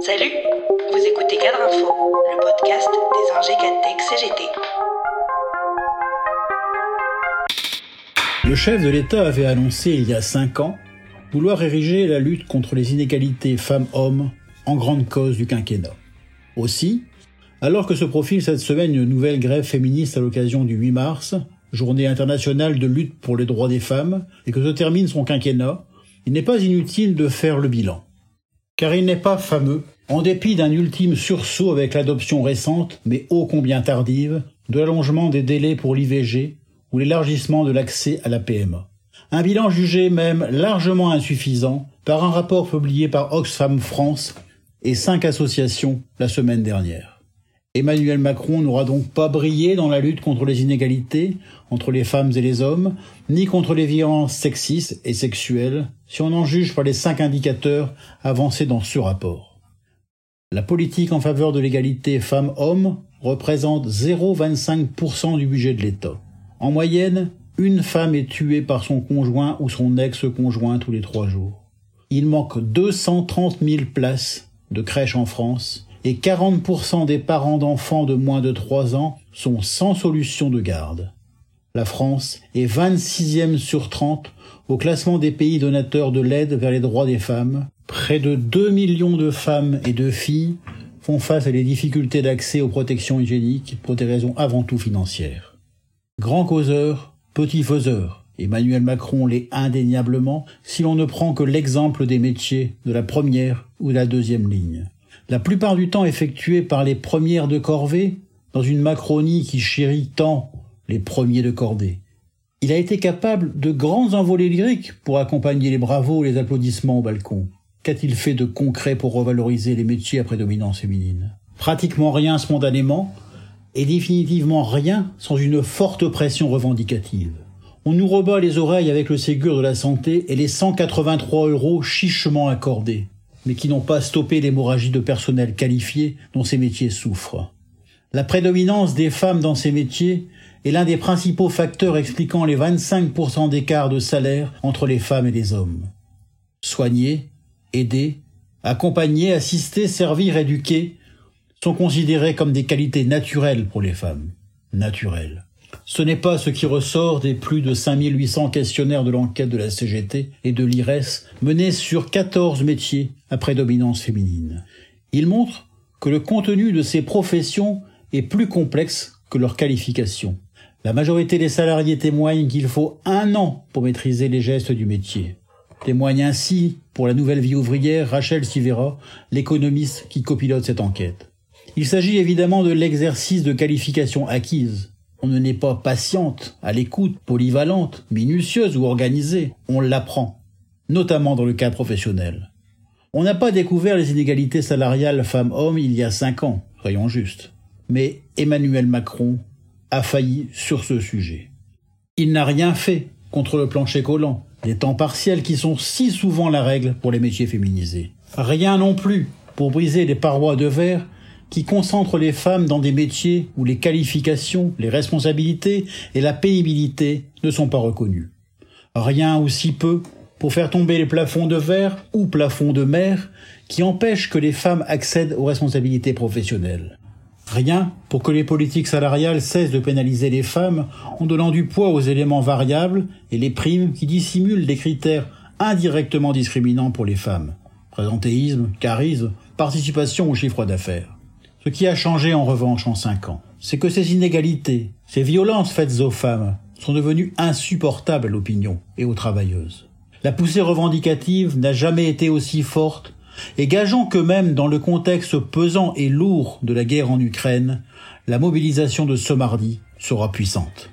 Salut, vous écoutez Cadre Info, le podcast des Cadtech CGT. Le chef de l'État avait annoncé il y a cinq ans vouloir ériger la lutte contre les inégalités femmes-hommes en grande cause du quinquennat. Aussi, alors que se profile cette semaine une nouvelle grève féministe à l'occasion du 8 mars, journée internationale de lutte pour les droits des femmes, et que se termine son quinquennat, il n'est pas inutile de faire le bilan. Car il n'est pas fameux, en dépit d'un ultime sursaut avec l'adoption récente, mais ô combien tardive, de l'allongement des délais pour l'IVG ou l'élargissement de l'accès à la PMA. Un bilan jugé même largement insuffisant par un rapport publié par Oxfam France et cinq associations la semaine dernière. Emmanuel Macron n'aura donc pas brillé dans la lutte contre les inégalités entre les femmes et les hommes, ni contre les violences sexistes et sexuelles, si on en juge par les cinq indicateurs avancés dans ce rapport. La politique en faveur de l'égalité femmes-hommes représente 0,25% du budget de l'État. En moyenne, une femme est tuée par son conjoint ou son ex-conjoint tous les trois jours. Il manque 230 000 places de crèches en France et 40% des parents d'enfants de moins de 3 ans sont sans solution de garde. La France est 26e sur 30 au classement des pays donateurs de l'aide vers les droits des femmes. Près de 2 millions de femmes et de filles font face à des difficultés d'accès aux protections hygiéniques pour des raisons avant tout financières. Grand causeur, petit faiseur. Emmanuel Macron l'est indéniablement si l'on ne prend que l'exemple des métiers de la première ou de la deuxième ligne la plupart du temps effectuée par les premières de corvée, dans une Macronie qui chérit tant les premiers de cordée. Il a été capable de grands envolées lyriques pour accompagner les bravos et les applaudissements au balcon. Qu'a-t-il fait de concret pour revaloriser les métiers à prédominance féminine? Pratiquement rien spontanément, et définitivement rien sans une forte pression revendicative. On nous rebat les oreilles avec le Ségur de la santé et les 183 euros chichement accordés mais qui n'ont pas stoppé l'hémorragie de personnel qualifié dont ces métiers souffrent. La prédominance des femmes dans ces métiers est l'un des principaux facteurs expliquant les 25% d'écart de salaire entre les femmes et les hommes. Soigner, aider, accompagner, assister, servir, éduquer sont considérés comme des qualités naturelles pour les femmes. Naturelles. Ce n'est pas ce qui ressort des plus de 5800 questionnaires de l'enquête de la CGT et de l'IRES menés sur 14 métiers à prédominance féminine. Il montre que le contenu de ces professions est plus complexe que leur qualification. La majorité des salariés témoignent qu'il faut un an pour maîtriser les gestes du métier. Témoigne ainsi, pour la nouvelle vie ouvrière, Rachel Sivera, l'économiste qui copilote cette enquête. Il s'agit évidemment de l'exercice de qualification acquise, on ne n'est pas patiente, à l'écoute, polyvalente, minutieuse ou organisée. On l'apprend, notamment dans le cas professionnel. On n'a pas découvert les inégalités salariales femmes-hommes il y a cinq ans, soyons justes. Mais Emmanuel Macron a failli sur ce sujet. Il n'a rien fait contre le plancher collant, les temps partiels qui sont si souvent la règle pour les métiers féminisés. Rien non plus pour briser les parois de verre qui concentre les femmes dans des métiers où les qualifications, les responsabilités et la pénibilité ne sont pas reconnues. Rien ou si peu pour faire tomber les plafonds de verre ou plafonds de mer qui empêchent que les femmes accèdent aux responsabilités professionnelles. Rien pour que les politiques salariales cessent de pénaliser les femmes en donnant du poids aux éléments variables et les primes qui dissimulent des critères indirectement discriminants pour les femmes. Présentéisme, charisme, participation au chiffre d'affaires. Ce qui a changé en revanche en cinq ans, c'est que ces inégalités, ces violences faites aux femmes, sont devenues insupportables à l'opinion et aux travailleuses. La poussée revendicative n'a jamais été aussi forte, et gageons que même dans le contexte pesant et lourd de la guerre en Ukraine, la mobilisation de ce mardi sera puissante.